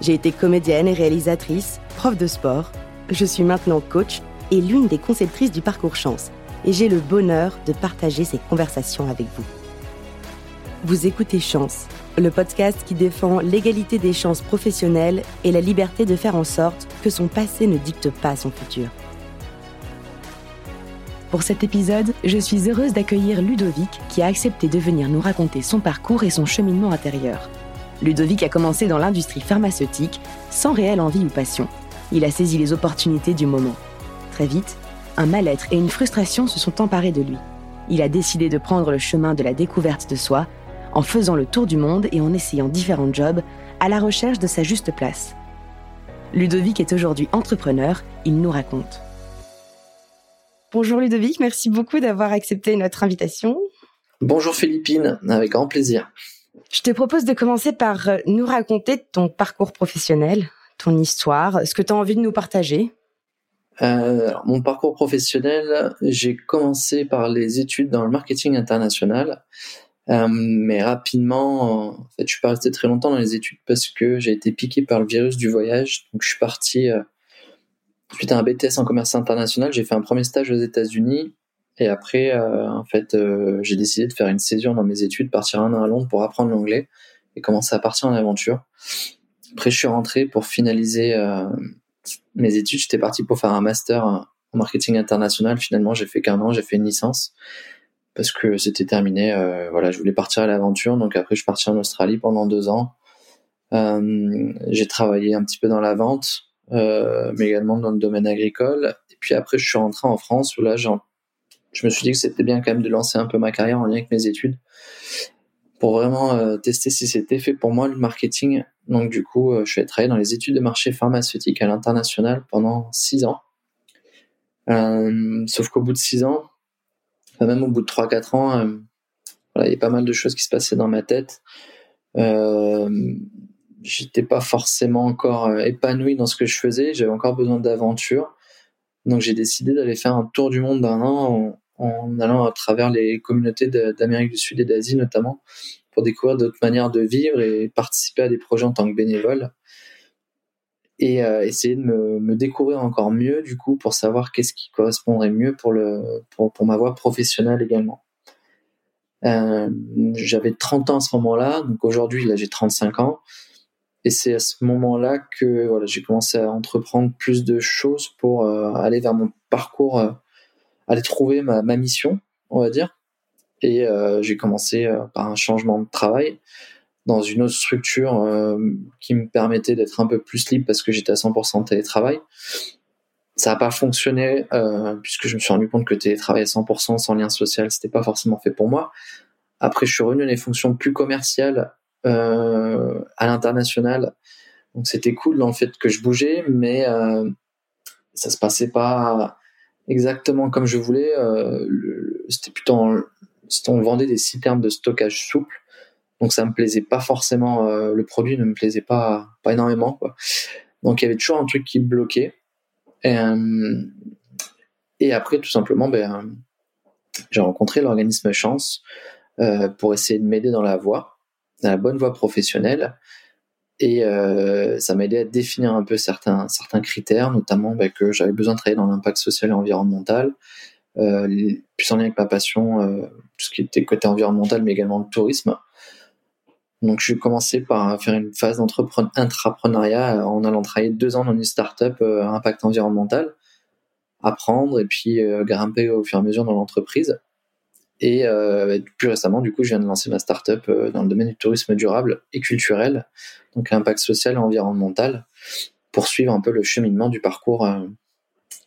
J'ai été comédienne et réalisatrice, prof de sport. Je suis maintenant coach et l'une des conceptrices du parcours chance. Et j'ai le bonheur de partager ces conversations avec vous. Vous écoutez Chance, le podcast qui défend l'égalité des chances professionnelles et la liberté de faire en sorte que son passé ne dicte pas son futur. Pour cet épisode, je suis heureuse d'accueillir Ludovic qui a accepté de venir nous raconter son parcours et son cheminement intérieur. Ludovic a commencé dans l'industrie pharmaceutique sans réelle envie ou passion. Il a saisi les opportunités du moment. Très vite, un mal-être et une frustration se sont emparés de lui. Il a décidé de prendre le chemin de la découverte de soi en faisant le tour du monde et en essayant différents jobs à la recherche de sa juste place. Ludovic est aujourd'hui entrepreneur, il nous raconte. Bonjour Ludovic, merci beaucoup d'avoir accepté notre invitation. Bonjour Philippine, avec grand plaisir. Je te propose de commencer par euh, nous raconter ton parcours professionnel, ton histoire, ce que tu as envie de nous partager. Euh, mon parcours professionnel, j'ai commencé par les études dans le marketing international, euh, mais rapidement, en fait, je suis pas resté très longtemps dans les études parce que j'ai été piqué par le virus du voyage. Donc, je suis parti euh, suite à un BTS en commerce international. J'ai fait un premier stage aux États-Unis et après, euh, en fait, euh, j'ai décidé de faire une saison dans mes études, partir un an à Londres pour apprendre l'anglais et commencer à partir en aventure. Après, je suis rentré pour finaliser euh, mes études. J'étais parti pour faire un master en marketing international. Finalement, j'ai fait qu'un an, j'ai fait une licence parce que c'était terminé. voilà, je voulais partir à l'aventure. Donc après, je suis parti en Australie pendant deux ans. j'ai travaillé un petit peu dans la vente, mais également dans le domaine agricole. Et puis après, je suis rentré en France où là, j'ai je me suis dit que c'était bien quand même de lancer un peu ma carrière en lien avec mes études pour vraiment euh, tester si c'était fait pour moi le marketing. Donc du coup, euh, je suis allé travailler dans les études de marché pharmaceutique à l'international pendant six ans. Euh, sauf qu'au bout de six ans, même au bout de trois quatre ans, voilà, il y a pas mal de choses qui se passaient dans ma tête. J'étais pas forcément encore épanoui dans ce que je faisais. J'avais encore besoin d'aventure. Donc j'ai décidé d'aller faire un tour du monde d'un an en, allant à travers les communautés d'Amérique du Sud et d'Asie notamment pour découvrir d'autres manières de vivre et participer à des projets en tant que bénévole et euh, essayer de me, découvrir encore mieux du coup pour savoir qu'est-ce qui correspondrait mieux pour le pour, pour ma voie professionnelle également. Euh, j'avais 30 ans à ce moment-là, donc aujourd'hui là j'ai 35 ans. Et c'est à ce moment-là que voilà, j'ai commencé à entreprendre plus de choses pour euh, aller vers mon parcours, euh, aller trouver ma, mission, on va dire. Et euh, j'ai commencé par un changement de travail dans une autre structure qui me permettait d'être un peu plus libre parce que j'étais à 100% télétravail. Ça n'a pas fonctionné puisque je me suis rendu compte que télétravail à 100% sans lien social, c'était pas forcément fait pour moi. Après, je suis revenu à des fonctions plus commerciales à l'international. Donc c'était cool le fait que je bougeais, mais euh, ça se passait pas exactement comme je voulais. Euh, c'était plutôt on vendait des citernes de stockage souple, donc ça me plaisait pas forcément. le produit ne me plaisait pas pas énormément. Quoi. Donc il y avait toujours un truc qui bloquait. Et, et après tout simplement, ben j'ai rencontré l'organisme Chance pour essayer de m'aider dans la voie la bonne voie professionnelle. Et euh, ça m'a aidé à définir un peu certains, certains critères, notamment bah, que j'avais besoin de travailler dans l'impact social et environnemental, euh, plus en lien avec ma passion, euh, tout ce qui était côté environnemental, mais également le tourisme. Donc j'ai commencé par faire une phase d'entrepreneuriat en allant travailler deux ans dans une start-up euh, impact environnemental, apprendre et puis euh, grimper au fur et à mesure dans l'entreprise. Et euh, plus récemment, du coup, je viens de lancer ma startup euh, dans le domaine du tourisme durable et culturel, donc impact social et environnemental, pour suivre un peu le cheminement du parcours euh,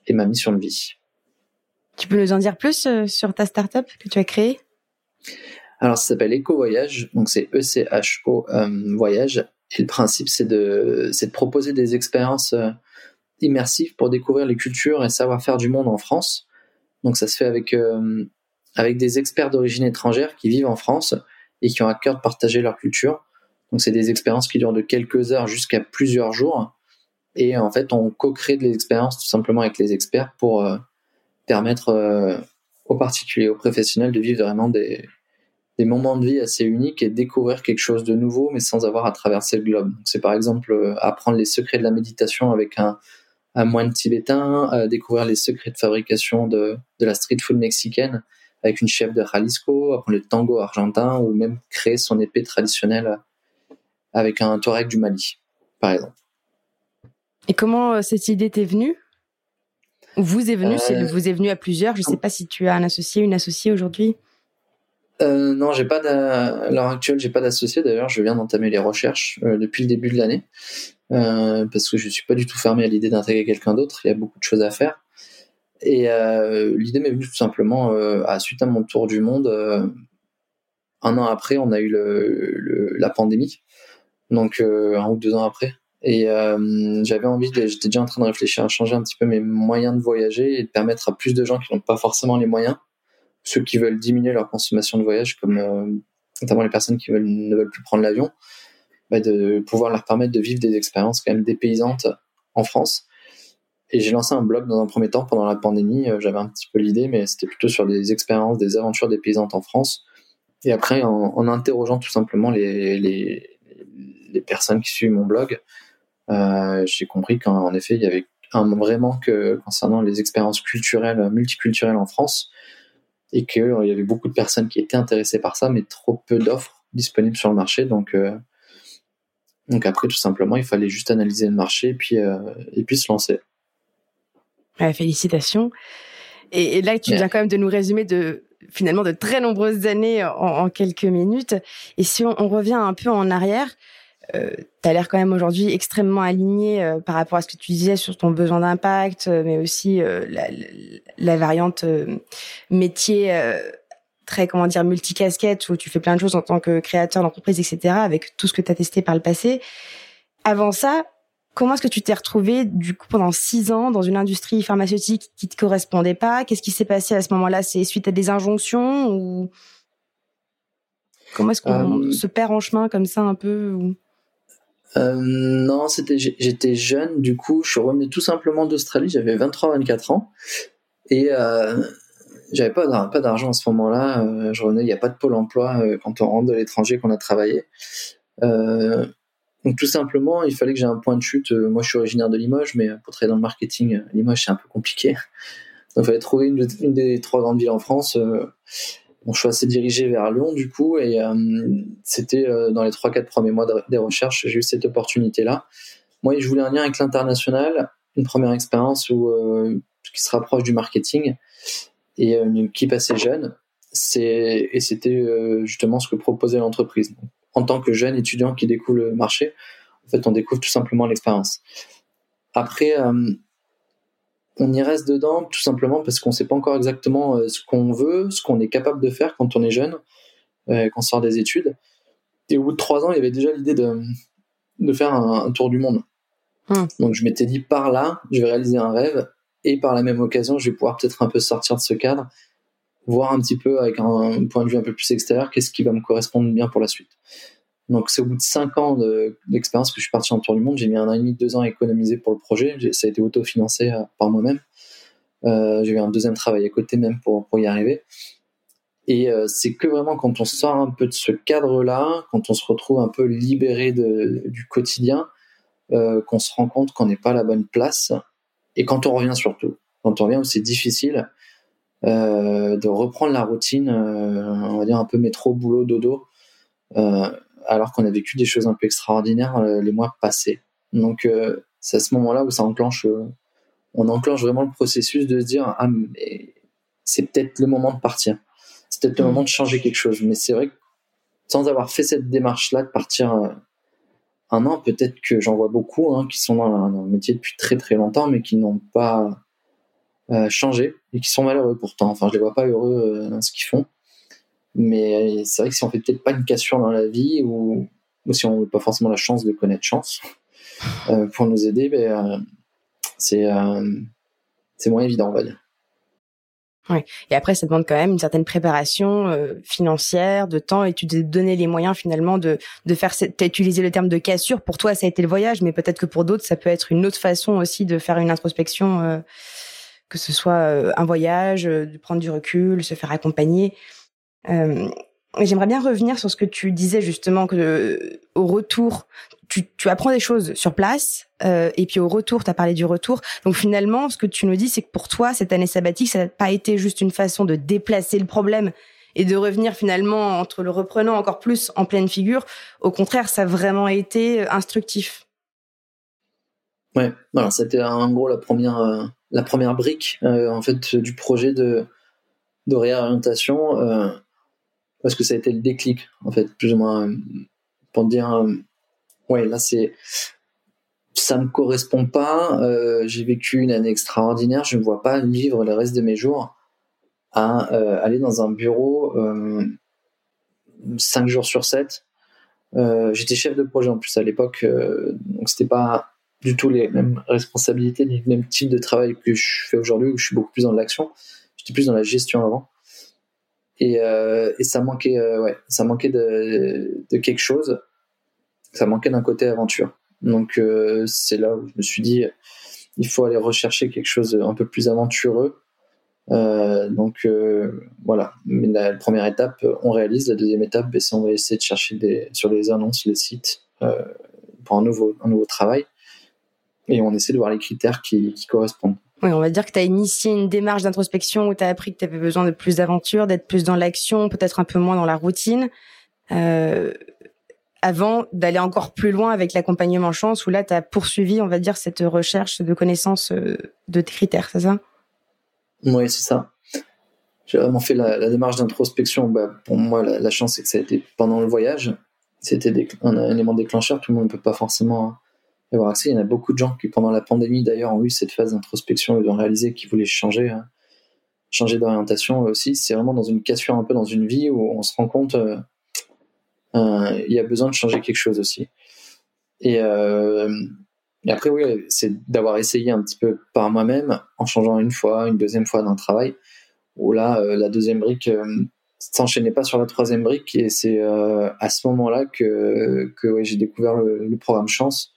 et ma mission de vie. Tu peux nous en dire plus sur ta startup que tu as créée? Alors, ça s'appelle Eco Voyage, donc c'est E-C-H-O Voyage, Et le principe, c'est de, de proposer des expériences immersives pour découvrir les cultures et savoir-faire du monde en France. Donc ça se fait avec, avec des experts d'origine étrangère qui vivent en France et qui ont à cœur de partager leur culture. Donc c'est des expériences qui durent de quelques heures jusqu'à plusieurs jours. Et en fait, on co-crée des expériences tout simplement avec les experts pour euh, permettre aux particuliers, aux professionnels de vivre vraiment des, moments de vie assez uniques et découvrir quelque chose de nouveau, mais sans avoir à traverser le globe. C'est par exemple euh, apprendre les secrets de la méditation avec un, moine tibétain, euh, découvrir les secrets de fabrication de, de, la street food mexicaine avec une chef de Jalisco, apprendre le tango argentin ou même créer son épée traditionnelle avec un Touareg du Mali, par exemple. Et comment euh, cette idée t'est venue? Vous est venu, euh... vous est venu à plusieurs. Je ne sais pas si tu as un associé, une associée aujourd'hui. Euh, non, j'ai pas à l'heure actuelle, j'ai pas d'associé. D'ailleurs, je viens d'entamer les recherches euh, depuis le début de l'année euh, parce que je suis pas du tout fermé à l'idée d'intégrer quelqu'un d'autre. Il y a beaucoup de choses à faire. Et euh, l'idée m'est venue tout simplement à suite à mon tour du monde. un an après, on a eu le, la pandémie, donc un ou deux ans après. Et j'avais envie, j'étais déjà en train de réfléchir à changer un petit peu mes moyens de voyager et de permettre à plus de gens qui n'ont pas forcément les moyens ceux qui veulent diminuer leur consommation de voyage, comme euh, notamment les personnes qui veulent, ne veulent plus prendre l'avion, bah de pouvoir leur permettre de vivre des expériences quand même dépaysantes en France. Et j'ai lancé un blog dans un premier temps pendant la pandémie. Euh, j'avais un petit peu l'idée, mais c'était plutôt sur des expériences, des aventures dépaysantes en France. Et après, en, interrogeant tout simplement les, les, personnes qui suivent mon blog, euh, j'ai compris qu'en effet, il y avait un vrai manque concernant les expériences culturelles, multiculturelles en France et qu'il euh, y avait beaucoup de personnes qui étaient intéressées par ça, mais trop peu d'offres disponibles sur le marché. Donc, euh, donc après, tout simplement, il fallait juste analyser le marché et puis, et puis se lancer. Félicitations. Et, là, tu viens quand même de nous résumer de finalement de très nombreuses années en, quelques minutes. Et si on, revient un peu en arrière, euh, tu as l'air quand même aujourd'hui extrêmement aligné euh, par rapport à ce que tu disais sur ton besoin d'impact, euh, mais aussi euh, la, la, variante métier très comment dire multicasquette où tu fais plein de choses en tant que créateur d'entreprise, etc. Avec tout ce que tu as testé par le passé. Avant ça, comment est-ce que tu t'es retrouvé du coup pendant six ans dans une industrie pharmaceutique qui te correspondait pas? Qu'est-ce qui s'est passé à ce moment-là? C'est suite à des injonctions ou comment est-ce qu'on se perd en chemin comme ça un peu euh, non, c'était j'étais jeune, du coup, je suis revenu tout simplement d'Australie, j'avais 23-24 ans et euh, j'avais pas pas d'argent à ce moment-là. Euh, je revenais, il n'y a pas de pôle emploi euh, quand on rentre de l'étranger qu'on a travaillé. Euh, donc tout simplement, il fallait que j'ai un point de chute. moi, je suis originaire de Limoges, mais pour travailler dans le marketing, Limoges c'est un peu compliqué. Donc il fallait trouver une, des trois grandes villes en France. Mon choix s'est dirigé vers Lyon du coup et euh, c'était euh, dans les 3-4 premiers mois des recherches, j'ai eu cette opportunité-là. Moi, je voulais un lien avec l'international, une première expérience où, euh, qui se rapproche du marketing et une équipe assez jeune. Et c'était justement ce que proposait l'entreprise. En tant que jeune étudiant qui découvre le marché, en fait, on découvre tout simplement l'expérience. Après, on y reste dedans tout simplement parce qu'on ne sait pas encore exactement euh, ce qu'on veut, ce qu'on est capable de faire quand on est jeune, euh, quand on sort des études. Et au bout de trois ans, il y avait déjà l'idée de, de faire un, tour du monde. Hmm. Donc je m'étais dit, par là, je vais réaliser un rêve et par la même occasion, je vais pouvoir peut-être un peu sortir de ce cadre, voir un petit peu avec un point de vue un peu plus extérieur, qu'est-ce qui va me correspondre bien pour la suite. Donc c'est au bout de cinq ans d'expérience que je suis parti en tour du monde. J'ai mis un an et demi, deux ans à économiser pour le projet. Ça a été autofinancé euh, par moi-même. Euh, j'ai eu un deuxième travail à côté même pour, y arriver. Et euh, c'est que vraiment quand on sort un peu de ce cadre-là, quand on se retrouve un peu libéré du quotidien, qu'on se rend compte qu'on n'est pas à la bonne place. Et quand on revient surtout, quand on revient où c'est difficile de reprendre la routine, on va dire un peu métro, boulot, dodo alors qu'on a vécu des choses un peu extraordinaires euh, les mois passés. Donc euh, c'est à ce moment-là où ça enclenche, euh, on enclenche vraiment le processus de se dire ah mais c'est peut-être le moment de partir, c'est peut-être le mmh. moment de changer quelque chose. Mais c'est vrai que sans avoir fait cette démarche-là de partir un an, peut-être que j'en vois beaucoup hein, qui sont dans, le métier depuis très très longtemps, mais qui n'ont pas changé et qui sont malheureux pourtant. Enfin, je les vois pas heureux dans ce qu'ils font. Mais c'est vrai que si on fait peut-être pas une cassure dans la vie ou ou si on n'a pas forcément la chance de connaître chance pour nous aider, ben, c'est moins évident, on va dire. Ouais. Et après, ça demande quand même une certaine préparation euh, financière, de temps, et tu t'es donné les moyens finalement de de faire. as utilisé le terme de cassure. Pour toi, ça a été le voyage, mais peut-être que pour d'autres, ça peut être une autre façon aussi de faire une introspection, euh, que ce soit euh, un voyage, de prendre du recul, se faire accompagner. J'aimerais bien revenir sur ce que tu disais justement que au retour, tu, tu apprends des choses sur place euh, et puis au retour, tu as parlé du retour. Donc finalement, ce que tu nous dis, c'est que pour toi, cette année sabbatique, ça n'a pas été juste une façon de déplacer le problème et de revenir finalement entre le reprenant encore plus en pleine figure. Au contraire, ça a vraiment été instructif. Ouais, voilà, c'était en gros la première, euh, la première brique euh, en fait du projet de, de réorientation parce que ça a été le déclic, en fait, plus ou moins, euh, pour dire, euh, ouais, là, c'est, ça me correspond pas, euh, j'ai vécu une année extraordinaire, je ne vois pas vivre le reste de mes jours à aller dans un bureau cinq jours sur 7. J'étais chef de projet en plus à l'époque, donc c'était pas du tout les mêmes responsabilités, les mêmes types de travail que je fais aujourd'hui, où je suis beaucoup plus dans l'action. J'étais plus dans la gestion avant. Et, euh, et ça manquait, euh, ouais, ça manquait de, de, quelque chose. Ça manquait d'un côté aventure. Donc euh, c'est là où je me suis dit, il faut aller rechercher quelque chose un peu plus aventureux. donc voilà, Mais la, première étape, on réalise. La deuxième étape, ben, c'est on va essayer de chercher des, sur les annonces, les sites, pour un nouveau, un nouveau travail. Et on essaie de voir les critères qui, qui correspondent. Oui, on va dire que tu as initié une démarche d'introspection où tu as appris que tu avais besoin de plus d'aventure, d'être plus dans l'action, peut-être un peu moins dans la routine, euh, avant d'aller encore plus loin avec l'accompagnement chance, où là, tu as poursuivi, on va dire, cette recherche de connaissances euh, de tes critères, c'est ça? Oui, c'est ça. J'ai vraiment fait la, démarche d'introspection. Bah, pour moi, la, chance, c'est que ça a été pendant le voyage. C'était un, élément déclencheur. Tout le monde ne peut pas forcément avoir accès. Il y en a beaucoup de gens qui, pendant la pandémie d'ailleurs, ont eu cette phase d'introspection et ont réalisé qu'ils voulaient changer, hein, changer d'orientation aussi. C'est vraiment dans une cassure un peu dans une vie où on se rend compte euh, euh, y a besoin de changer quelque chose aussi. Et, euh, et après, oui, c'est d'avoir essayé un petit peu par moi-même en changeant une fois, une deuxième fois d'un travail. Où là, la deuxième brique s'enchaînait pas sur la troisième brique et c'est à ce moment-là que, que j'ai découvert le, programme Chance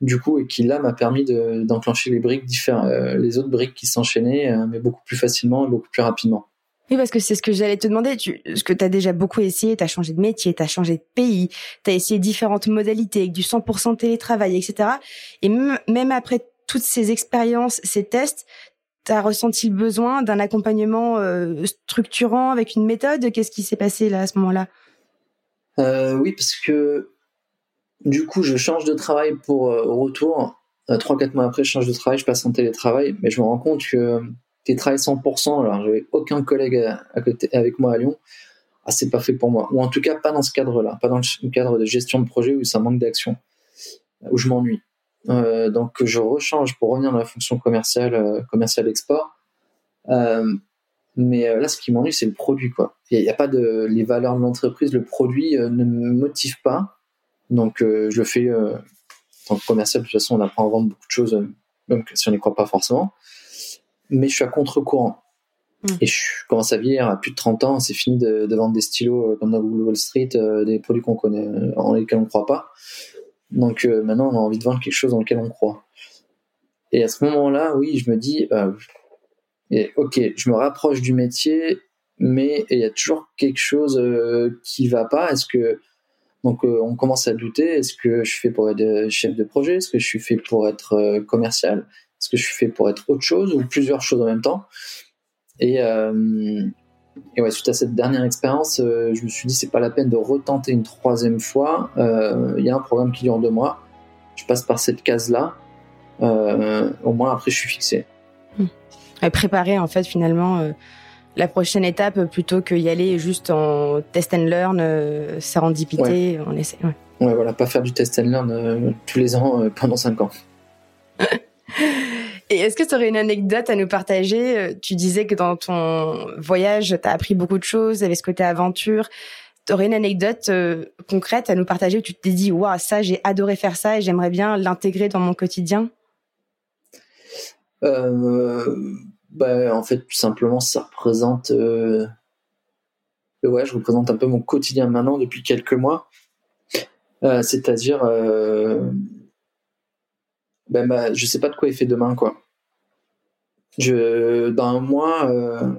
du coup, et qui là m'a permis d'enclencher les briques différentes, euh, les autres briques qui s'enchaînaient, euh, mais beaucoup plus facilement et beaucoup plus rapidement. Oui, parce que c'est ce que j'allais te demander. Tu, ce que tu as déjà beaucoup essayé, tu as changé de métier, tu as changé de pays, tu as essayé différentes modalités, avec du 100% télétravail, etc. Et même, après toutes ces expériences, ces tests, tu as ressenti le besoin d'un accompagnement euh, structurant avec une méthode? Qu'est-ce qui s'est passé là à ce moment-là? Oui, parce que du coup, je change de travail pour euh, retour. Euh, trois, quatre mois après, je change de travail, je passe en télétravail, mais je me rends compte que euh, télétravail 100%, alors j'avais aucun collègue avec moi à Lyon, ah, c'est pas fait pour moi. Ou en tout cas, pas dans ce cadre-là, pas dans le cadre de gestion de projet où ça manque d'action, où je m'ennuie. Euh, donc, je rechange pour revenir dans la fonction commerciale, euh, commerciale export. Euh, mais là, ce qui m'ennuie, c'est le produit. Il n'y a, a, pas de les valeurs de l'entreprise, le produit ne me motive pas. Donc, euh, je le fais euh, en tant que commercial. De toute façon, on apprend à vendre beaucoup de choses, euh, même si on n'y croit pas forcément. Mais je suis à contre-courant. Mm. Et je commence à vieillir à plus de 30 ans. C'est fini de, vendre des stylos comme dans Wall Street, des produits qu'on connaît, en lesquels on ne croit pas. Donc maintenant, on a envie de vendre quelque chose dans lequel on croit. Et à ce moment-là, oui, je me dis, et, ok, je me rapproche du métier, mais il y a toujours quelque chose qui va pas. Est-ce que donc euh, on commence à douter, est-ce que je suis fait pour être euh, chef de projet? Est-ce que je suis fait pour être euh, commercial? Est-ce que je suis fait pour être autre chose ou plusieurs choses en même temps? Et, ouais, suite à cette dernière expérience, je me suis dit c'est pas la peine de retenter une troisième fois. Il y a un programme qui dure deux mois. Je passe par cette case-là. au moins après je suis fixé. Et préparer en fait finalement la prochaine étape plutôt qu'y aller juste en test and learn, euh, serendipité, on essaie. Ouais. voilà, pas faire du test and learn euh, tous les ans euh, pendant cinq ans. Et est-ce que tu aurais une anecdote à nous partager? Tu disais que dans ton voyage, tu as appris beaucoup de choses, avec ce côté aventure. aurais une anecdote concrète à nous partager où tu t'es dit, waouh, ça, j'ai adoré faire ça et j'aimerais bien l'intégrer dans mon quotidien? Bah, En fait, tout simplement, ça représente. Ouais, je représente un peu mon quotidien maintenant depuis quelques mois. C'est-à-dire ben bah, je sais pas de quoi il fait demain quoi. Je dans un mois euh,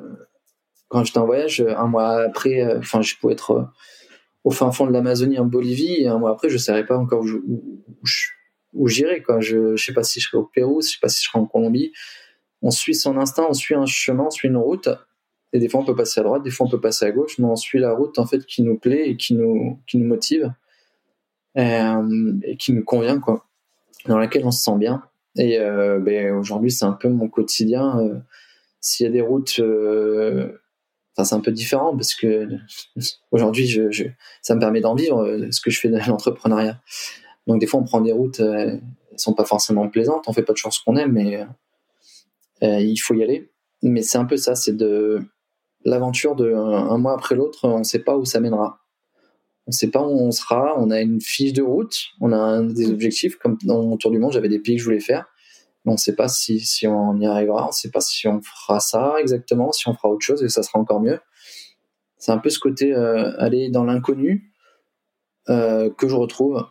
quand j'étais en voyage, un mois après, euh, enfin je pouvais être euh, au fin fond de l'Amazonie en Bolivie et un mois après je savais pas encore où, où, j'irais quoi. Je, je sais pas si je serais au Pérou, je sais pas si je serais en Colombie. On suit son instinct, on suit un chemin, on suit une route. Et des fois on peut passer à droite, des fois on peut passer à gauche, mais on suit la route en fait qui nous plaît et qui nous qui nous motive et, et qui nous convient quoi dans laquelle on se sent bien. Et euh, ben, aujourd'hui, c'est un peu mon quotidien. Euh, s'il y a des routes, euh, c'est un peu différent parce que aujourd'hui, ça me permet d'en vivre ce que je fais dans l'entrepreneuriat. Donc, des fois, on prend des routes, elles sont pas forcément plaisantes. On fait pas de choses qu'on aime, mais il faut y aller. Mais c'est un peu ça, c'est de l'aventure de un, mois après l'autre, on ne sait pas où ça mènera on ne sait pas où on sera, on a une fiche de route, on a des objectifs, comme dans mon tour du monde, j'avais des pays que je voulais faire, mais on ne sait pas si, si on y arrivera, on ne sait pas si on fera ça exactement, si on fera autre chose et ça sera encore mieux. C'est un peu ce côté euh, aller dans l'inconnu euh, que je retrouve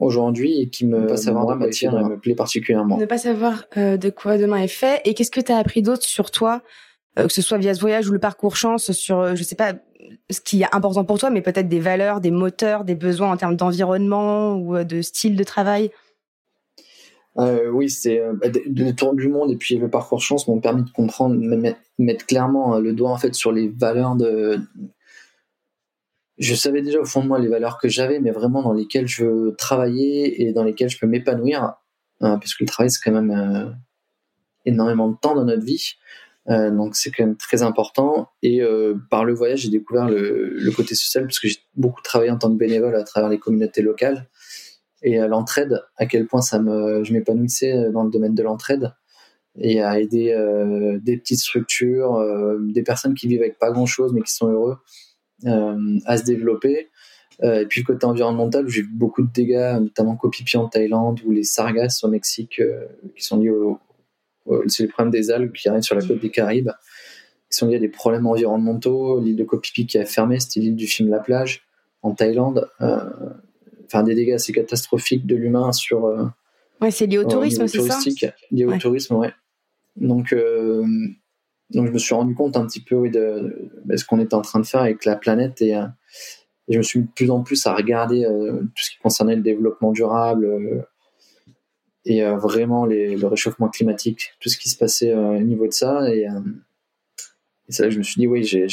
aujourd'hui et qui me pas savoir de matière me plaît particulièrement. Ne pas savoir euh, de quoi demain est fait. Et qu'est-ce que tu as appris d'autre sur toi, que ce soit via ce voyage ou le parcours chance, sur, je sais pas, ce qui est important pour toi, mais peut-être des valeurs, des moteurs, des besoins en termes d'environnement ou euh, de style de travail? Euh, oui, c'est euh, bah, le tour du monde et puis le parcours chance m'ont permis de comprendre, de mettre clairement le doigt en fait sur les valeurs de. Je savais déjà au fond de moi les valeurs que j'avais, mais vraiment dans lesquelles je veux travailler et dans lesquelles je peux m'épanouir, parce que le travail c'est quand même énormément de temps dans notre vie. Euh, donc c'est quand même très important. Et euh, par le voyage, j'ai découvert le, côté social parce que j'ai beaucoup travaillé en tant que bénévole à travers les communautés locales et à l'entraide. À quel point ça me, je m'épanouissais dans le domaine de l'entraide et à aider euh, des petites structures, euh, des personnes qui vivent avec pas grand chose mais qui sont heureux euh, à se développer. et puis le côté environnemental, j'ai vu beaucoup de dégâts, notamment Kopipi en Thaïlande ou les sargasses au Mexique, qui sont liés au, euh, c'est le problème des algues qui arrivent sur la côte des Caraïbes, qui sont liés à des problèmes environnementaux. L'île de Koh qui a fermé, c'était l'île du film La Plage, en Thaïlande. Euh, enfin, des dégâts assez catastrophiques de l'humain sur. Euh, ouais, c'est lié au tourisme, c'est ça? Lié au tourisme, ouais. Donc, donc, je me suis rendu compte un petit peu de, ce qu'on était en train de faire avec la planète et, je me suis de plus en plus à regarder tout ce qui concernait le développement durable, et euh, vraiment les, le réchauffement climatique, tout ce qui se passait euh, au niveau de ça. Et, euh, et c'est là que je me suis dit, oui, j'ai,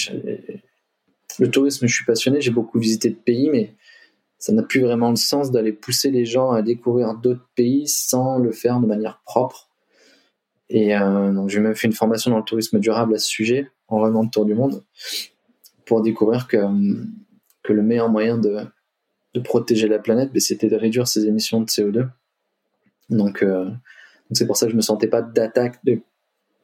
le tourisme, je suis passionné, j'ai beaucoup visité de pays, mais ça n'a plus vraiment le sens d'aller pousser les gens à découvrir d'autres pays sans le faire de manière propre. Et donc j'ai même fait une formation dans le tourisme durable à ce sujet, en revenant de tour du monde, pour découvrir que, que le meilleur moyen de, de protéger la planète, ben, c'était de réduire ses émissions de CO2 donc, euh, c'est pour ça que je me sentais pas d'attaque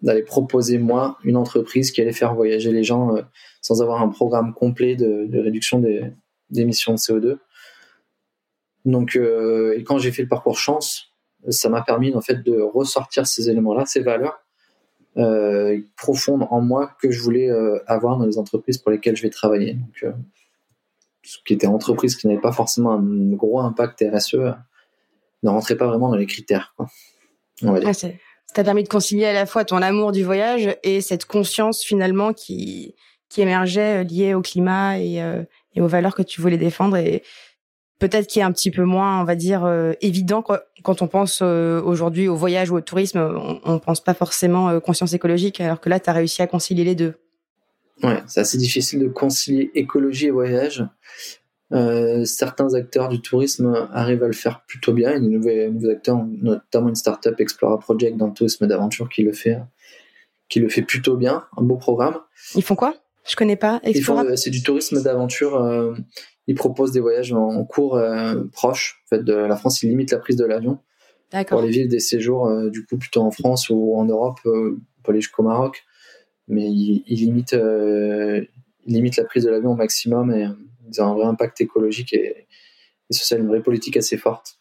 d'aller proposer moi une entreprise qui allait faire voyager les gens euh, sans avoir un programme complet de, réduction des, émissions de CO2. Donc, euh, et quand j'ai fait le parcours chance, ça m'a permis en fait de ressortir ces éléments-là, ces valeurs profondes en moi que je voulais avoir dans les entreprises pour lesquelles je vais travailler. Donc, ce qui était entreprise qui n'avait pas forcément un gros impact RSE, ne rentrait pas vraiment dans les critères. Ah, ça t'a permis de concilier à la fois ton amour du voyage et cette conscience finalement qui qui émergeait euh, liée au climat et, euh, et aux valeurs que tu voulais défendre et peut-être qui est un petit peu moins, on va dire, euh, évident quand on pense aujourd'hui au voyage ou au tourisme. On, ne pense pas forcément conscience écologique, alors que là, tu as réussi à concilier les deux. Ouais, c'est assez difficile de concilier écologie et voyage. Euh, certains acteurs du tourisme arrivent à le faire plutôt bien. Il y a des nouveaux, acteurs, notamment une startup Explora Project dans le tourisme d'aventure qui le fait, qui le fait plutôt bien. Un beau programme. Ils font quoi? Je connais pas. Euh, c'est du tourisme d'aventure. Euh, ils proposent des voyages en, cours proches. En fait, de la France, ils limitent la prise de l'avion pour les villes des séjours, du coup plutôt en France ou en Europe, pour aller jusqu'au Maroc. Mais ils, limitent, ils limitent la prise de l'avion au maximum et ils ont un vrai impact écologique et, et social, une vraie politique assez forte.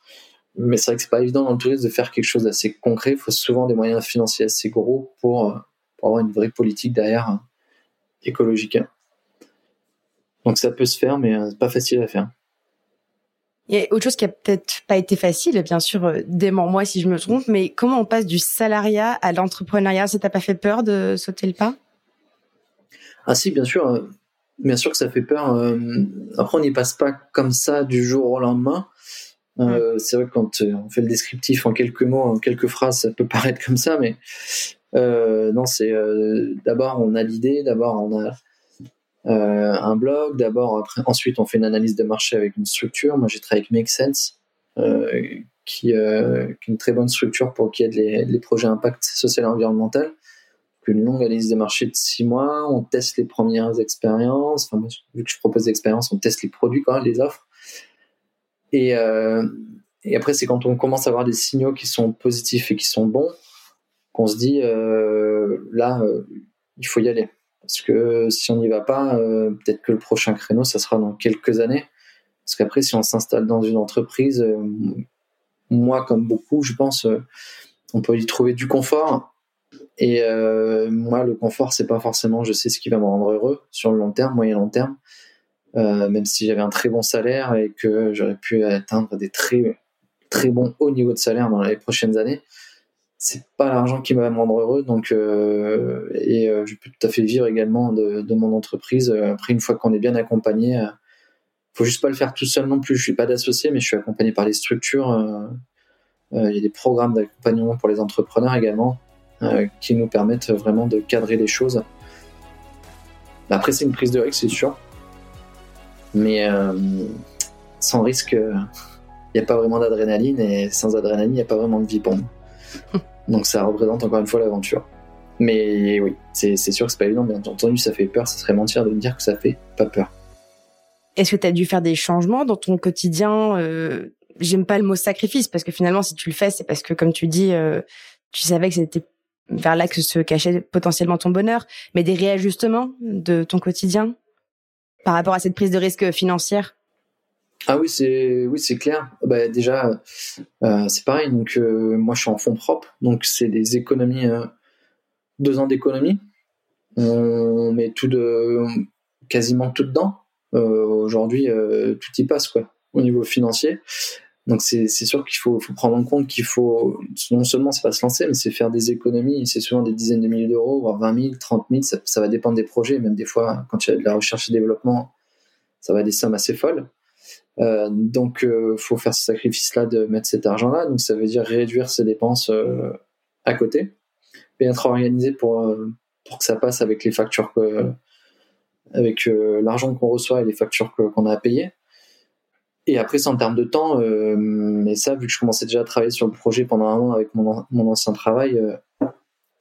Mais c'est vrai que c'est pas évident dans le tourisme de faire quelque chose d'assez concret. Il faut souvent des moyens financiers assez gros pour, pour avoir une vraie politique derrière hein, écologique. Donc ça peut se faire, mais c'est pas facile à faire. Il y a autre chose qui a peut-être pas été facile, bien sûr, euh, dément-moi si je me trompe, mais comment on passe du salariat à l'entrepreneuriat? Ça t'a pas fait peur de sauter le pas? Ah si, bien sûr. Euh, bien sûr que ça fait peur. Euh, après, on n'y passe pas comme ça du jour au lendemain. C'est vrai que quand on fait le descriptif en quelques mots, en quelques phrases, ça peut paraître comme ça, mais non, c'est d'abord on a l'idée, d'abord on a euh, un blog. D'abord, ensuite, on fait une analyse de marché avec une structure. Moi, j'ai travaillé avec Make Sense, euh, qui, euh, qui, est une très bonne structure pour qui aide les, les projets impact social et environnemental. Une longue analyse de marché de six mois. On teste les premières expériences. Enfin, vu que je propose des expériences, on teste les produits, quoi, les offres. Euh, et après, c'est quand on commence à avoir des signaux qui sont positifs et qui sont bons qu'on se dit euh, là, il faut y aller. Parce que si on n'y va pas, euh, peut-être que le prochain créneau, ça sera dans quelques années. Parce qu'après, si on s'installe dans une entreprise, euh, moi, comme beaucoup, je pense, euh, on peut y trouver du confort. Et moi, le confort, c'est pas forcément je sais ce qui va me rendre heureux sur le long terme, moyen long terme. même si j'avais un très bon salaire et que j'aurais pu atteindre des très très bons hauts niveaux de salaire dans les prochaines années, c'est pas l'argent qui va me rendre heureux donc euh, et euh, je peux tout à fait vivre également de, mon entreprise. Euh, après une fois qu'on est bien accompagné euh, faut juste pas le faire tout seul non plus. Je suis pas d'associé mais je suis accompagné par les structures il y a des programmes d'accompagnement pour les entrepreneurs également qui nous permettent vraiment de cadrer les choses. Après c'est une prise de risque c'est sûr. Mais sans risque il n'y a pas vraiment d'adrénaline et sans adrénaline il n'y a pas vraiment de vie pour Donc ça représente encore une fois l'aventure. Mais oui, c'est sûr que c'est pas évident, bien entendu, ça fait peur, ça serait mentir de me dire que ça fait pas peur. Est-ce que tu as dû faire des changements dans ton quotidien euh, J'aime pas le mot sacrifice, parce que finalement, si tu le fais, c'est parce que, comme tu dis, euh, tu savais que c'était vers là que se cachait potentiellement ton bonheur, mais des réajustements de ton quotidien par rapport à cette prise de risque financière? Ah oui, c'est oui, c'est clair. Bah, déjà, euh, c'est pareil. Donc euh, moi, je suis en fonds propres, donc c'est des économies, euh, deux ans d'économie. On met tout de quasiment tout dedans. Aujourd'hui, tout y passe quoi, au niveau financier. Donc c'est sûr qu'il faut, faut, prendre en compte qu'il faut non seulement c'est pas se lancer, mais c'est faire des économies. C'est souvent des dizaines de milliers d'euros, voire 20 000, 30 000. Ça, ça va dépendre des projets. Même des fois, quand il y a de la recherche et développement, ça va des sommes assez folles. Euh, donc, euh, faut faire ce sacrifice-là de mettre cet argent-là. Donc, ça veut dire réduire ses dépenses euh, à côté, bien être organisé pour pour que ça passe avec les factures avec l'argent qu'on reçoit et les factures qu'on a à payer. Et après, c'est en termes de temps. mais ça, vu que je commençais déjà à travailler sur le projet pendant un an avec mon, mon ancien travail,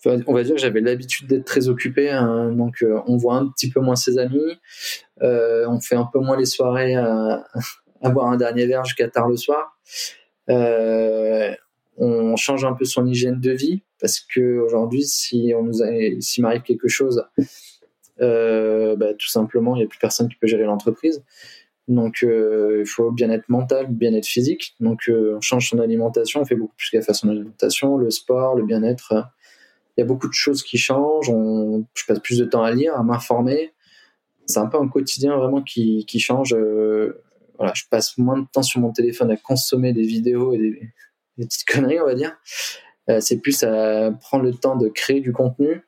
on va dire que j'avais l'habitude d'être très occupé. Hein. donc, on voit un petit peu moins ses amis. on fait un peu moins les soirées à, avoir un dernier verre jusqu'à tard le soir. Euh, on change un peu son hygiène de vie parce que aujourd'hui, si on nous s'il m'arrive quelque chose, euh, bah, tout simplement, il n'y a plus personne qui peut gérer l'entreprise. Donc, euh, il faut bien-être mental, bien-être physique. Donc, on change son alimentation, on fait beaucoup plus gaffe à son alimentation, le sport, le bien-être. Il y a beaucoup de choses qui changent. On, je passe plus de temps à lire, à m'informer. C'est un peu un quotidien vraiment qui, qui change je passe moins de temps sur mon téléphone à consommer des vidéos et des, petites conneries, on va dire. Euh, c'est plus à prendre le temps de créer du contenu.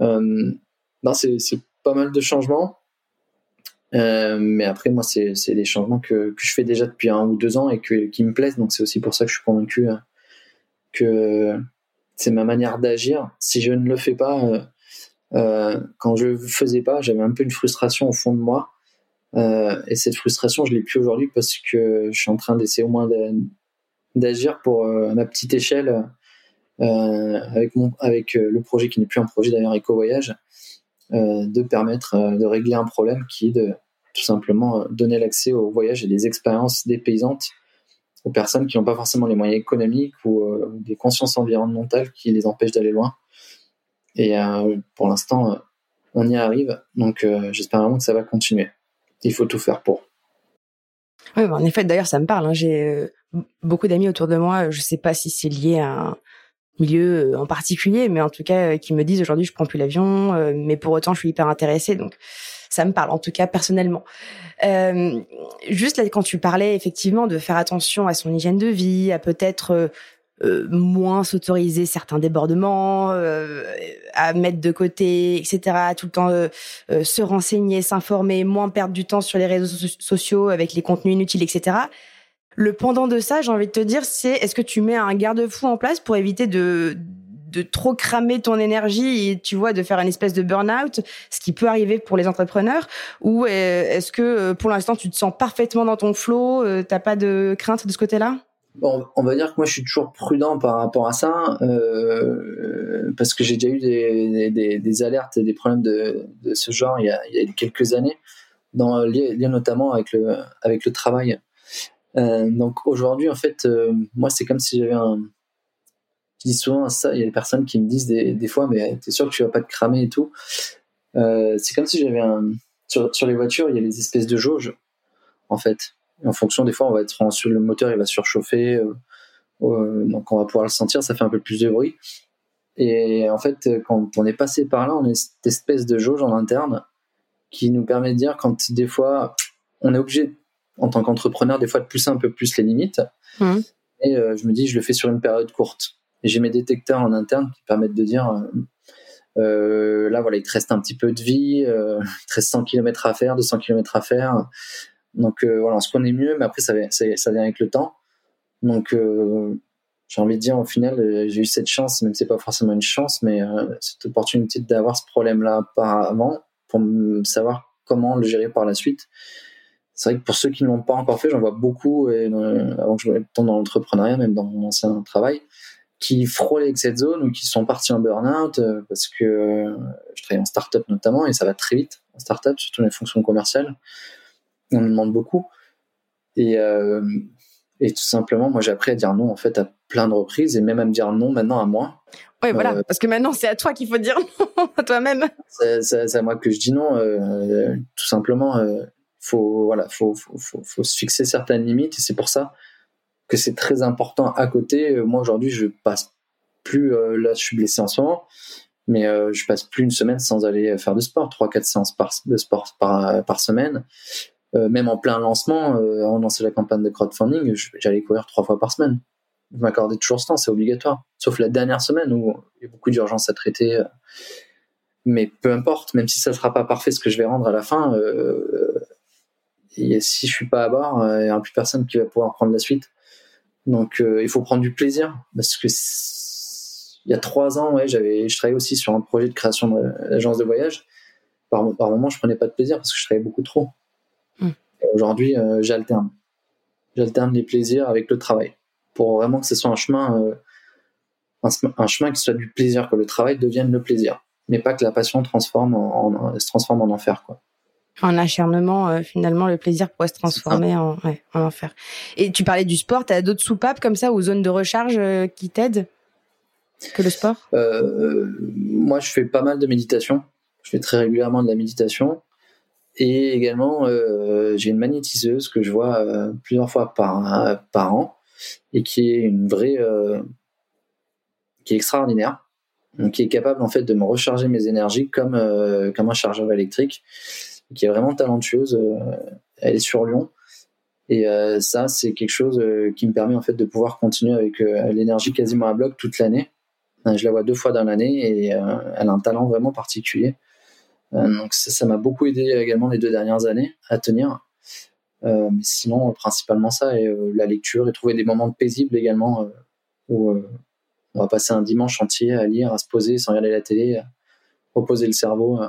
Euh, c'est pas mal de changements. Euh, mais après, moi, c'est des changements que, je fais déjà depuis un ou deux ans et qui me plaisent. Donc, c'est aussi pour ça que je suis convaincu euh, que c'est ma manière d'agir. Si je ne le fais pas, quand je ne faisais pas, j'avais un peu une frustration au fond de moi. Euh, et cette frustration, je l'ai plus aujourd'hui parce que je suis en train d'essayer au moins d'agir pour euh, ma petite échelle euh, avec mon avec le projet qui n'est plus un projet d'ailleurs Eco Voyage, de permettre de régler un problème qui est de tout simplement donner l'accès au voyage et des expériences dépaysantes aux personnes qui n'ont pas forcément les moyens économiques ou des consciences environnementales qui les empêchent d'aller loin. Et pour l'instant, on y arrive, donc j'espère vraiment que ça va continuer il faut tout faire pour. Oui, bah, en effet, d'ailleurs, ça me parle. Hein. J'ai beaucoup d'amis autour de moi. Je sais pas si c'est lié à un milieu en particulier, mais en tout cas, qui me disent aujourd'hui, je prends plus l'avion, mais pour autant, je suis hyper intéressée. Donc, ça me parle, en tout cas personnellement. Euh, juste là, quand tu parlais effectivement de faire attention à son hygiène de vie, à peut-être euh, euh, moins s'autoriser certains débordements, à mettre de côté, etc. Tout le temps se renseigner, s'informer, moins perdre du temps sur les réseaux sociaux avec les contenus inutiles, etc. Le pendant de ça, j'ai envie de te dire, c'est est-ce que tu mets un garde-fou en place pour éviter de de trop cramer ton énergie et tu vois de faire une espèce de burn-out, ce qui peut arriver pour les entrepreneurs? Ou euh, est-ce que euh, pour l'instant tu te sens parfaitement dans ton flow, euh, t'as pas de crainte de ce côté-là? On va dire que moi je suis toujours prudent par rapport à ça parce que j'ai déjà eu des, alertes et des problèmes de, ce genre il y, a, quelques années, dans, liés, notamment avec le, avec le travail. donc aujourd'hui, en fait, moi c'est comme si j'avais un, je dis souvent ça, il y a des personnes qui me disent des, fois, mais t'es sûr que tu vas pas te cramer et tout. Euh, c'est comme si j'avais un. Sur, les voitures, il y a les espèces de jauges, en fait. En fonction, des fois, on va être sur le moteur, il va surchauffer, euh, euh, donc on va pouvoir le sentir, ça fait un peu plus de bruit. Et en fait, quand on est passé par là, on a cette espèce de jauge en interne qui nous permet de dire quand des fois, on est obligé, en tant qu'entrepreneur, des fois de pousser un peu plus les limites. Mmh. Et je me dis, je le fais sur une période courte. Et j'ai mes détecteurs en interne qui permettent de dire euh, euh, là voilà il te reste un petit peu de vie, euh, il te reste 100 km à faire, 200 km à faire. Donc voilà, on se connaît mieux, mais après ça, vient avec le temps. Donc j'ai envie de dire au final j'ai eu cette chance, même si c'est pas forcément une chance, mais cette opportunité d'avoir ce problème-là avant pour savoir comment le gérer par la suite. C'est vrai que pour ceux qui ne l'ont pas encore fait, j'en vois beaucoup, et, avant que je tombe dans l'entrepreneuriat, même dans mon ancien travail, qui frôlaient avec cette zone ou qui sont partis en burn-out euh, parce que euh, je travaille en start-up notamment et ça va très vite en start-up, surtout les fonctions commerciales. On me demande beaucoup. Et, euh, et tout simplement, moi j'ai appris à dire non en fait à plein de reprises et même à me dire non maintenant à moi. Oui, voilà, parce que maintenant c'est à toi qu'il faut dire non à toi-même. C'est à moi que je dis non, tout simplement. faut voilà, faut, faut, faut, faut, se fixer certaines limites et c'est pour ça que c'est très important à côté. Euh, moi aujourd'hui, je passe plus euh, là, je suis blessé en ce moment, mais euh, je passe plus une semaine sans aller faire de sport, trois quatre séances par, de sport par, par semaine. Même en plein lancement, on lançait la campagne de crowdfunding, j'allais courir trois fois par semaine. Je m'accordais toujours ce temps, c'est obligatoire. Sauf la dernière semaine où il y a beaucoup d'urgences à traiter. mais peu importe, même si ça sera pas parfait ce que je vais rendre à la fin, et si je suis pas à bord, il n'y aura plus personne qui va pouvoir prendre la suite. Donc euh, il faut prendre du plaisir parce que il y a trois ans, ouais, je travaillais aussi sur un projet de création d'agence de voyage. Par, par moment, je prenais pas de plaisir parce que je travaillais beaucoup trop. Hmm. Aujourd'hui, euh, j'alterne. J'alterne les plaisirs avec le travail pour vraiment que ce soit un chemin, euh, un, chemin qui soit du plaisir, que le travail devienne le plaisir, mais pas que la passion transforme en, se transforme en enfer, quoi en acharnement, euh, finalement, le plaisir pourrait se transformer en, ouais, en enfer. Et tu parlais du sport, tu as d'autres soupapes comme ça ou zones de recharge qui t'aident que le sport? Euh, Moi, je fais pas mal de méditation. Je fais très régulièrement de la méditation. Et également, j'ai une magnétiseuse que je vois plusieurs fois par, par an et qui est une vraie. qui est extraordinaire. Donc, qui est capable en fait de me recharger mes énergies comme, comme un chargeur électrique qui est vraiment talentueuse. Euh, elle est sur Lyon. Et euh, ça, c'est quelque chose euh, qui me permet en fait de pouvoir continuer avec l'énergie quasiment à bloc toute l'année. Je la vois deux fois dans l'année et elle a un talent vraiment particulier. Donc ça m'a beaucoup aidé également les deux dernières années à tenir. mais sinon, principalement ça et la lecture et trouver des moments paisibles également où on va passer un dimanche entier à lire, à se poser sans regarder la télé, reposer le cerveau.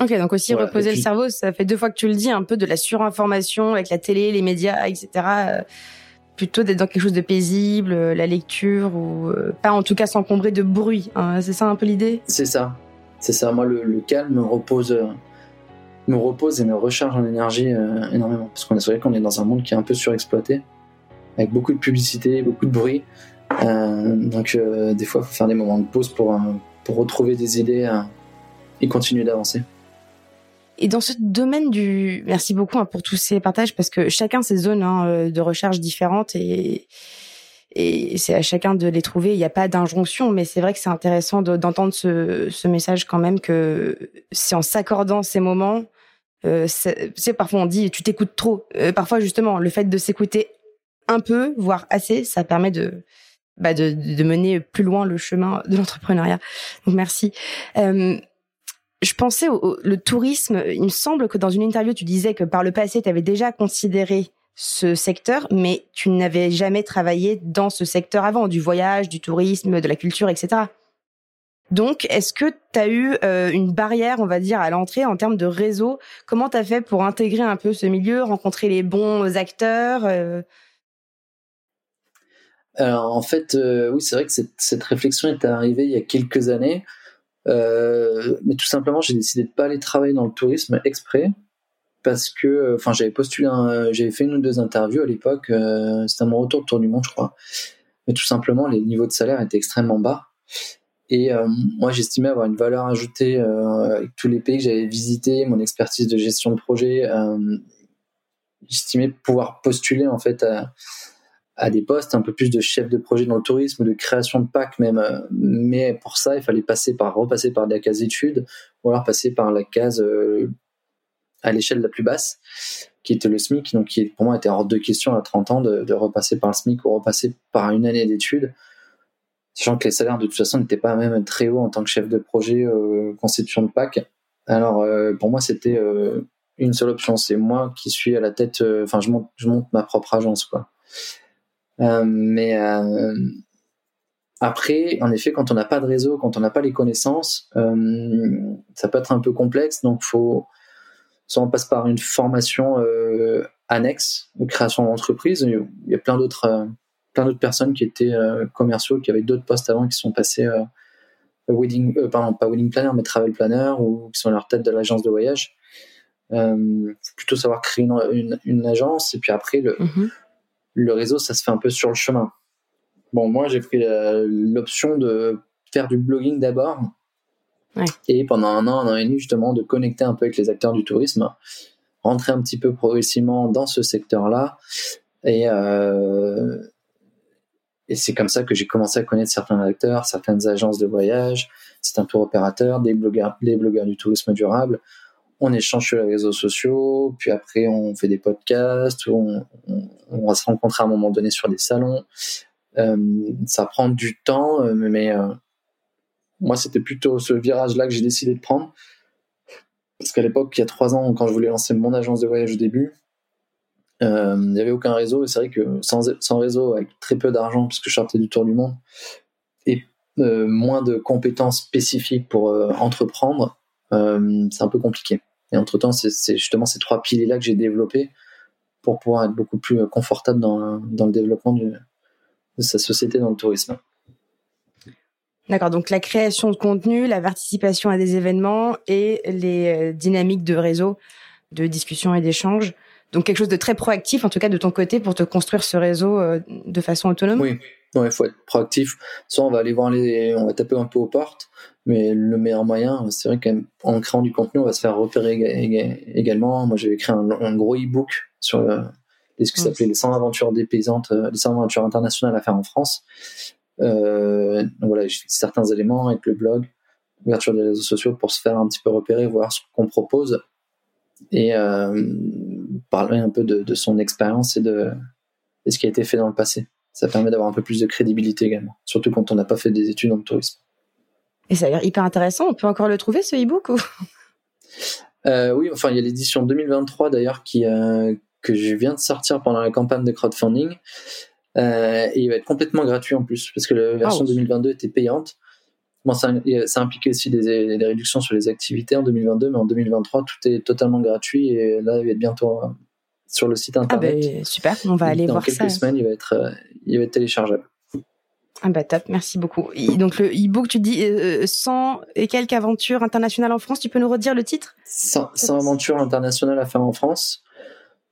Ok, donc aussi reposer le cerveau, ça fait deux fois que tu le dis, un peu de la surinformation avec la télé, les médias, etc. Euh, plutôt d'être dans quelque chose de paisible, euh, la lecture, ou euh, pas en tout cas s'encombrer de bruit. Hein. c'est ça un peu l'idée? C'est ça, c'est ça. Moi, le, calme me repose, me repose et me recharge en énergie énormément, parce qu'on est vrai qu'on est dans un monde qui est un peu surexploité, avec beaucoup de publicité, beaucoup de bruit. donc des fois, il faut faire des moments de pause pour pour retrouver des idées et continuer d'avancer. Et dans ce domaine du, merci beaucoup hein, pour tous ces partages parce que chacun ses zones hein, euh, de recherche différentes et et c'est à chacun de les trouver. Il n'y a pas d'injonction, mais c'est vrai que c'est intéressant d'entendre ce, ce message quand même que c'est en s'accordant ces moments. Euh, c'est parfois on dit tu t'écoutes trop. Euh, parfois justement le fait de s'écouter un peu, voire assez, ça permet de bah de, de mener plus loin le chemin de l'entrepreneuriat. Donc merci. Euh, je pensais au, le tourisme. Il me semble que dans une interview, tu disais que par le passé, tu avais déjà considéré ce secteur, mais tu n'avais jamais travaillé dans ce secteur avant, du voyage, du tourisme, de la culture, etc. Donc, est-ce que tu as eu euh, une barrière, on va dire, à l'entrée en termes de réseau? Comment tu as fait pour intégrer un peu ce milieu, rencontrer les bons acteurs euh? Alors, en fait, euh, oui, c'est vrai que cette, cette, réflexion est arrivée il y a quelques années. mais tout simplement, j'ai décidé de pas aller travailler dans le tourisme exprès parce que, enfin, j'avais postulé, j'avais fait une ou deux interviews à l'époque. C'était à mon retour de tour du monde, je crois. Mais tout simplement, les niveaux de salaire étaient extrêmement bas. Et euh, moi, j'estimais avoir une valeur ajoutée euh, avec tous les pays que j'avais visités, mon expertise de gestion de projet. Euh, j'estimais pouvoir postuler en fait à, à, des postes un peu plus de chef de projet dans le tourisme, de création de PAC même. Mais pour ça, il fallait passer par repasser par la case études ou alors passer par la case à l'échelle la plus basse, qui était le SMIC, donc qui pour moi était hors de question à 30 ans de, repasser par le SMIC ou repasser par une année d'études sachant que les salaires de toute façon n'étaient pas même très hauts en tant que chef de projet euh, conception de PAC. Alors euh, pour moi c'était euh, une seule option, c'est moi qui suis à la tête, enfin je monte, je monte ma propre agence quoi. mais après, en effet, quand on n'a pas de réseau, quand on n'a pas les connaissances, ça peut être un peu complexe. Donc, faut soit on passe par une formation annexe de création d'entreprise. Il y a plein d'autres plein d'autres personnes qui étaient euh, commerciaux, qui avaient d'autres postes avant, qui sont passés euh, wedding, euh, pardon, pas wedding planner, mais travel planner, ou qui sont à leur tête de l'agence de voyage. Euh, plutôt savoir créer une, une, agence, et puis après, le, mhm. le réseau, ça se fait un peu sur le chemin. Bon, moi, j'ai pris l'option de faire du blogging d'abord, et pendant un an, un an et demi, justement, de connecter un peu avec les acteurs du tourisme, rentrer un petit peu progressivement dans ce secteur-là, et, euh, et c'est comme ça que j'ai commencé à connaître certains acteurs, certaines agences de voyage, certains tour opérateurs, des blogueurs, des blogueurs du tourisme durable. On échange sur les réseaux sociaux, puis après on fait des podcasts, on, va se rencontrer à un moment donné sur des salons. Euh, ça prend du temps, euh, mais moi c'était plutôt ce virage-là que j'ai décidé de prendre. Parce qu'à l'époque, il y a trois ans, quand je voulais lancer mon agence de voyage au début, euh, il n'y avait aucun réseau et c'est vrai que sans, réseau, avec très peu d'argent, puisque je sortais du tour du monde, et euh, moins de compétences spécifiques pour euh, entreprendre, c'est un peu compliqué. Et entre-temps, c'est justement ces trois piliers-là que j'ai développés pour pouvoir être beaucoup plus confortable dans le développement de sa société dans le tourisme. D'accord, donc la création de contenu, la participation à des événements et les dynamiques de réseau, de discussion et d'échange donc quelque chose de très proactif, en tout cas de ton côté, pour te construire ce réseau euh, de façon autonome. Oui, il faut être proactif. Soit on va aller voir les, on va taper un peu aux portes, mais le meilleur moyen, c'est vrai qu'en créant du contenu, on va se faire repérer également. Moi, j'avais écrit un, gros e-book sur le, ce qui s'appelait les 100 aventures dépaysantes, euh, les 100 aventures internationales à faire en France. Euh, donc voilà, certains éléments avec le blog, ouverture des réseaux sociaux pour se faire un petit peu repérer, voir ce qu'on propose et euh, parler un peu de, son expérience et de, ce qui a été fait dans le passé. Ça permet d'avoir un peu plus de crédibilité également, surtout quand on n'a pas fait des études en tourisme. Et ça a l'air hyper intéressant. On peut encore le trouver ce e-book ou... Euh, oui, enfin il y a l'édition 2023 d'ailleurs qui euh, que je viens de sortir pendant la campagne de crowdfunding. Et il va être complètement gratuit en plus parce que la version 2022 était payante. Bon, ça, ça implique aussi des, des, réductions sur les activités en 2022, mais en 2023, tout est totalement gratuit et là, il va être bientôt euh, sur le site internet. Ah ben, super, on va aller voir ça. Dans quelques semaines, il va être, euh, il va être téléchargeable. Ah bah top, merci beaucoup. donc le e-book, tu dis 100 euh, et quelques aventures internationales en France. Tu peux nous redire le titre? 100, 100 aventures internationales à faire en France.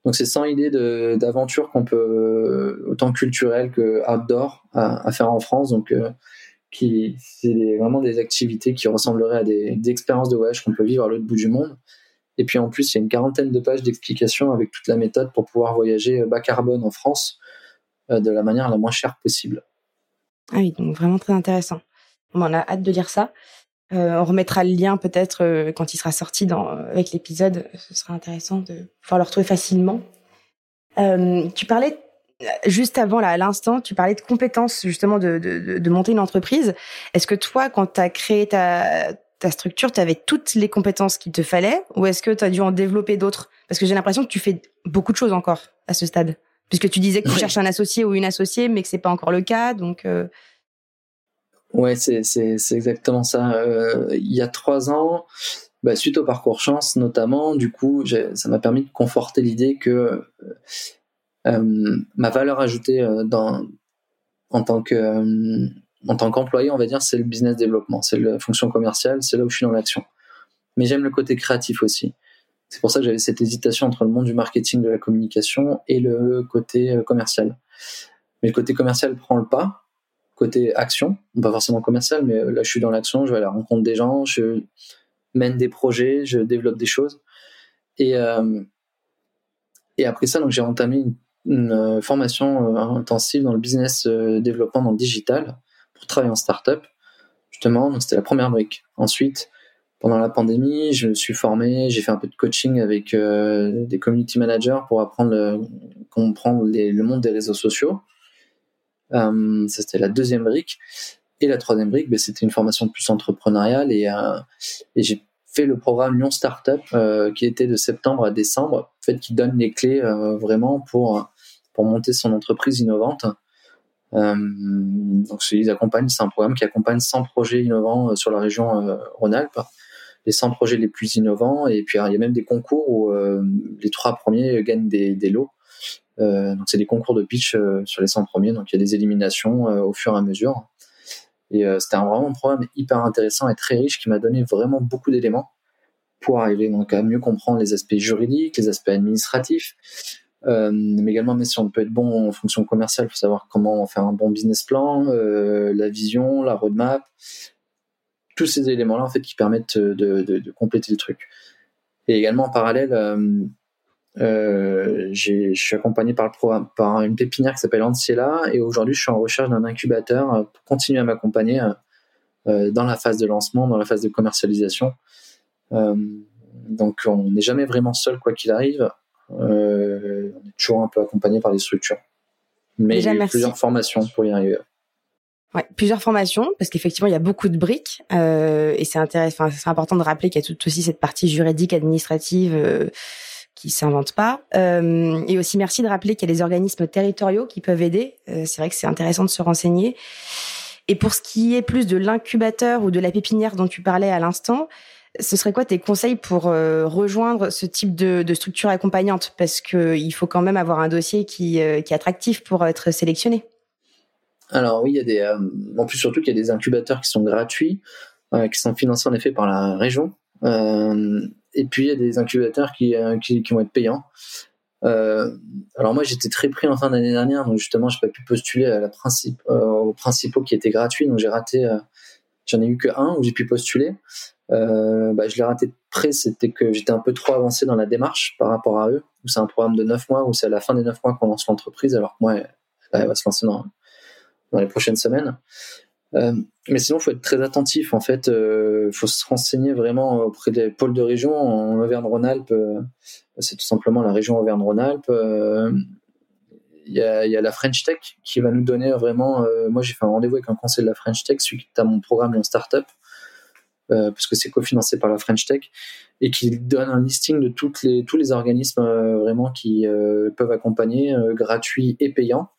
Donc c'est 100 idées d'aventures qu'on peut autant culturelles que outdoor à, faire en France. Donc c'est vraiment des activités qui ressembleraient à des, expériences de voyage qu'on peut vivre à l'autre bout du monde. Et puis en plus, il y a une quarantaine de pages d'explications avec toute la méthode pour pouvoir voyager bas carbone en France de la manière la moins chère possible. Ah oui, donc vraiment très intéressant. On a hâte de lire ça. Euh, on remettra le lien peut-être euh, quand il sera sorti dans, avec l'épisode. Ce sera intéressant de pouvoir le retrouver facilement. Euh, tu parlais juste avant, là, à l'instant, tu parlais de compétences justement de, de, de monter une entreprise. Est-ce que toi, quand tu as créé ta, ta structure, tu avais toutes les compétences qu'il te fallait ou est-ce que tu as dû en développer d'autres? Parce que j'ai l'impression que tu fais beaucoup de choses encore à ce stade. Puisque tu disais que tu cherches un associé ou une associée, mais que c'est pas encore le cas. Donc, euh... ouais, c'est exactement ça. Euh, il y a trois ans, bah, suite au parcours chance notamment, du coup, ça m'a permis de conforter l'idée que euh, ma valeur ajoutée euh, dans, en tant que en tant qu'employé, on va dire, c'est le business développement, c'est la fonction commerciale, c'est là où je suis dans l'action. Mais j'aime le côté créatif aussi. C'est pour ça que j'avais cette hésitation entre le monde du marketing, de la communication et le côté euh, commercial. Mais le côté commercial prend le pas. Côté action, pas forcément commercial, mais euh, là je suis dans l'action, je vais à la rencontre des gens, je mène des projets, je développe des choses. Et, euh, et après ça, j'ai entamé une, formation intensive dans le business développement dans le digital pour travailler en start-up. Justement, donc c'était la première brique. Ensuite, pendant la pandémie, je me suis formé, j'ai fait un peu de coaching avec euh, des community managers pour apprendre comprendre le monde des réseaux sociaux. Euh, ça c'était la deuxième brique. Et la troisième brique, ben, c'était une formation plus entrepreneuriale et, euh, et j'ai fait le programme Lyon Startup qui était de septembre à décembre, en fait, qui donne les clés vraiment pour pour monter son entreprise innovante. donc ils accompagnent, c'est un programme qui accompagne 100 projets innovants sur la région Rhône-Alpes les 100 projets les plus innovants. Et puis, il y a même des concours où euh, les trois premiers gagnent des lots. Euh, donc, c'est des concours de pitch euh, sur les 100 premiers. Donc, il y a des éliminations au fur et à mesure. Et c'était vraiment un programme hyper intéressant et très riche qui m'a donné vraiment beaucoup d'éléments pour arriver donc à mieux comprendre les aspects juridiques, les aspects administratifs, euh, mais également mais si on peut être bon en fonction commerciale, il faut savoir comment faire un bon business plan, euh, la vision, la roadmap, tous ces éléments-là en fait qui permettent de, compléter le truc. Et également en parallèle, euh, euh, je suis accompagné par, le programme, par une pépinière qui s'appelle Anciela et aujourd'hui je suis en recherche d'un incubateur euh, pour continuer à m'accompagner dans la phase de lancement, dans la phase de commercialisation. donc on n'est jamais vraiment seul quoi qu'il arrive. on est toujours un peu accompagné par des structures. Mais il y a plusieurs formations pour y arriver. Ouais, plusieurs formations parce qu'effectivement il y a beaucoup de briques euh, et c'est intéressant. c'est important de rappeler qu'il y a tout aussi cette partie juridique administrative euh, qui s'invente pas. Euh, et aussi merci de rappeler qu'il y a des organismes territoriaux qui peuvent aider. Euh, c'est vrai que c'est intéressant de se renseigner. Et pour ce qui est plus de l'incubateur ou de la pépinière dont tu parlais à l'instant, ce serait quoi tes conseils pour euh, rejoindre ce type de, structure accompagnante? Parce que il faut quand même avoir un dossier qui, qui est attractif pour être sélectionné. Alors oui, il y a des, en plus surtout qu'il y a des incubateurs qui sont gratuits, qui sont financés en effet par la région. Et puis il y a des incubateurs qui, qui, qui vont être payants. alors moi j'étais très pris en fin d'année dernière, donc justement j'ai pas pu postuler principe, aux principaux qui étaient gratuits, donc j'ai raté, j'en ai eu que un où j'ai pu postuler. bah, je l'ai raté de près, c'était que j'étais un peu trop avancé dans la démarche par rapport à eux. C'est un programme de 9 mois où c'est à la fin des 9 mois qu'on lance l'entreprise, alors que moi elle, elle va se lancer dans dans les prochaines semaines. Euh, mais sinon, faut être très attentif. En fait, euh, faut se renseigner vraiment auprès des pôles de région. En Auvergne-Rhône-Alpes, euh, c'est tout simplement la région Auvergne-Rhône-Alpes. Il y, a, la French Tech qui va nous donner vraiment. moi, j'ai fait un rendez-vous avec un conseil de la French Tech suite à mon programme en startup, parce que c'est cofinancé par la French Tech, et qui donne un listing de toutes les, tous les organismes vraiment qui peuvent accompagner, gratuits et payants,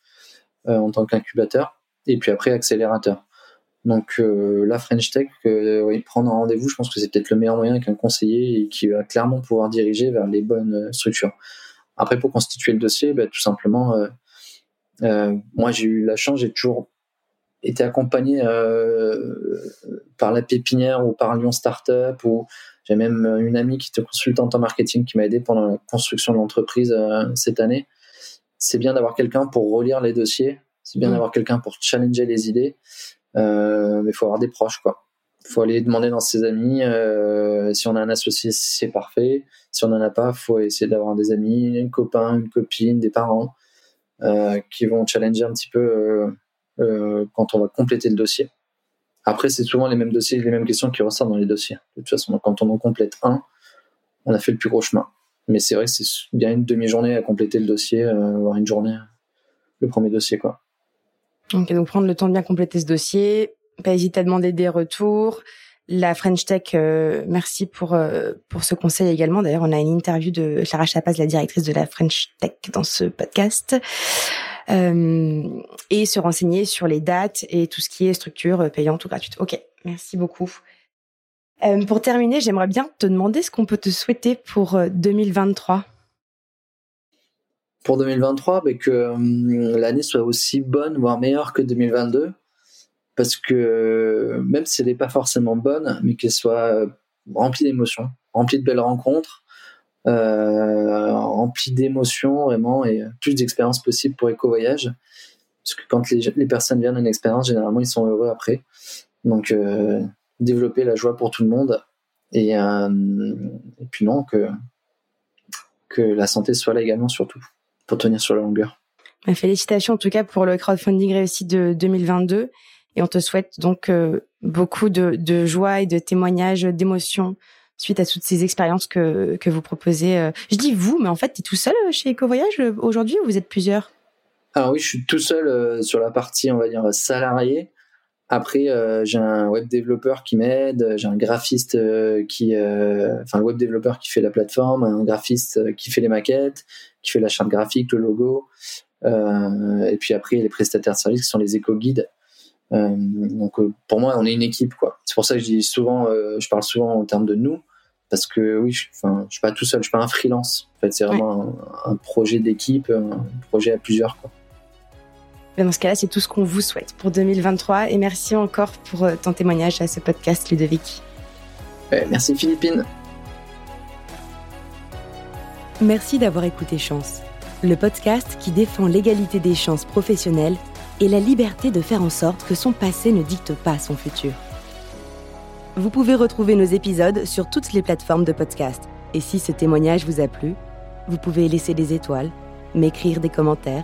en tant qu'incubateur et puis après accélérateur. Donc euh, la French Tech, euh, oui, prendre un rendez-vous, je pense que c'est peut-être le meilleur moyen qu'un conseiller et qui va clairement pouvoir diriger vers les bonnes euh, structures. Après, pour constituer le dossier, bah, tout simplement, moi j'ai eu la chance, j'ai toujours été accompagné par la pépinière ou par Lyon Startup ou j'ai même une amie qui était consultante en marketing qui m'a aidé pendant la construction de l'entreprise cette année. C'est bien d'avoir quelqu'un pour relire les dossiers c'est bien mm. d'avoir quelqu'un pour challenger les idées, euh, mais il faut avoir des proches, quoi. faut aller demander dans ses amis. Euh, si on a un associé, c'est parfait. Si on n'en a pas, faut essayer d'avoir des amis, un copain, une copine, des parents euh, qui vont challenger un petit peu quand on va compléter le dossier. Après, c'est souvent les mêmes dossiers, les mêmes questions qui ressortent dans les dossiers. De toute façon, quand on en complète un, on a fait le plus gros chemin. Mais c'est vrai c'est bien une demi-journée à compléter le dossier, voire une journée, le premier dossier, quoi. Ok, donc prendre le temps de bien compléter ce dossier, pas hésiter à demander des retours. La French Tech, euh, merci pour euh, pour ce conseil également. D'ailleurs, on a une interview de Clara Chapaz, la directrice de la French Tech, dans ce podcast. Euh, et se renseigner sur les dates et tout ce qui est structure payante ou gratuite. Ok, merci beaucoup. Euh, pour terminer, j'aimerais bien te demander ce qu'on peut te souhaiter pour 2023. Pour 2023, bah, que hum, l'année soit aussi bonne, voire meilleure que 2022 parce que même si elle n'est pas forcément bonne, mais qu'elle soit remplie d'émotions, remplie de belles rencontres, euh, remplie d'émotions vraiment et plus d'expériences possibles pour Eco Voyage. Parce que quand les, les personnes viennent à une expérience, généralement ils sont heureux après. Donc euh, développer la joie pour tout le monde et, euh, et puis non que que la santé soit là également surtout pour tenir sur la longueur. Félicitations en tout cas pour le crowdfunding réussi de 2022 et on te souhaite donc euh, beaucoup de, de, joie et de témoignages, d'émotions suite à toutes ces expériences que, que vous proposez. Euh. Je dis vous, mais en fait, tu es tout seul euh, chez EcoVoyage aujourd'hui ou vous êtes plusieurs? Alors oui, je suis tout seul sur la partie, on va dire, salarié. Après, j'ai un web développeur qui m'aide, j'ai un graphiste qui, enfin, un web développeur qui fait la plateforme, un graphiste qui fait les maquettes, qui fait la charte graphique, le logo. et puis après, les prestataires de services qui sont les éco-guides euh, donc euh, pour moi, on est une équipe, quoi. C'est pour ça que je dis souvent, euh, je parle souvent en termes de nous, parce que oui, je, enfin, je suis pas tout seul, je suis pas un freelance. En fait, c'est vraiment un, projet d'équipe, un projet à plusieurs, quoi. Dans ce cas-là, c'est tout ce qu'on vous souhaite pour 2023 et merci encore pour ton témoignage à ce podcast, Ludovic. merci Philippine. Merci d'avoir écouté Chance, le podcast qui défend l'égalité des chances professionnelles et la liberté de faire en sorte que son passé ne dicte pas son futur. Vous pouvez retrouver nos épisodes sur toutes les plateformes de podcast. Et si ce témoignage vous a plu, vous pouvez laisser des étoiles, m'écrire des commentaires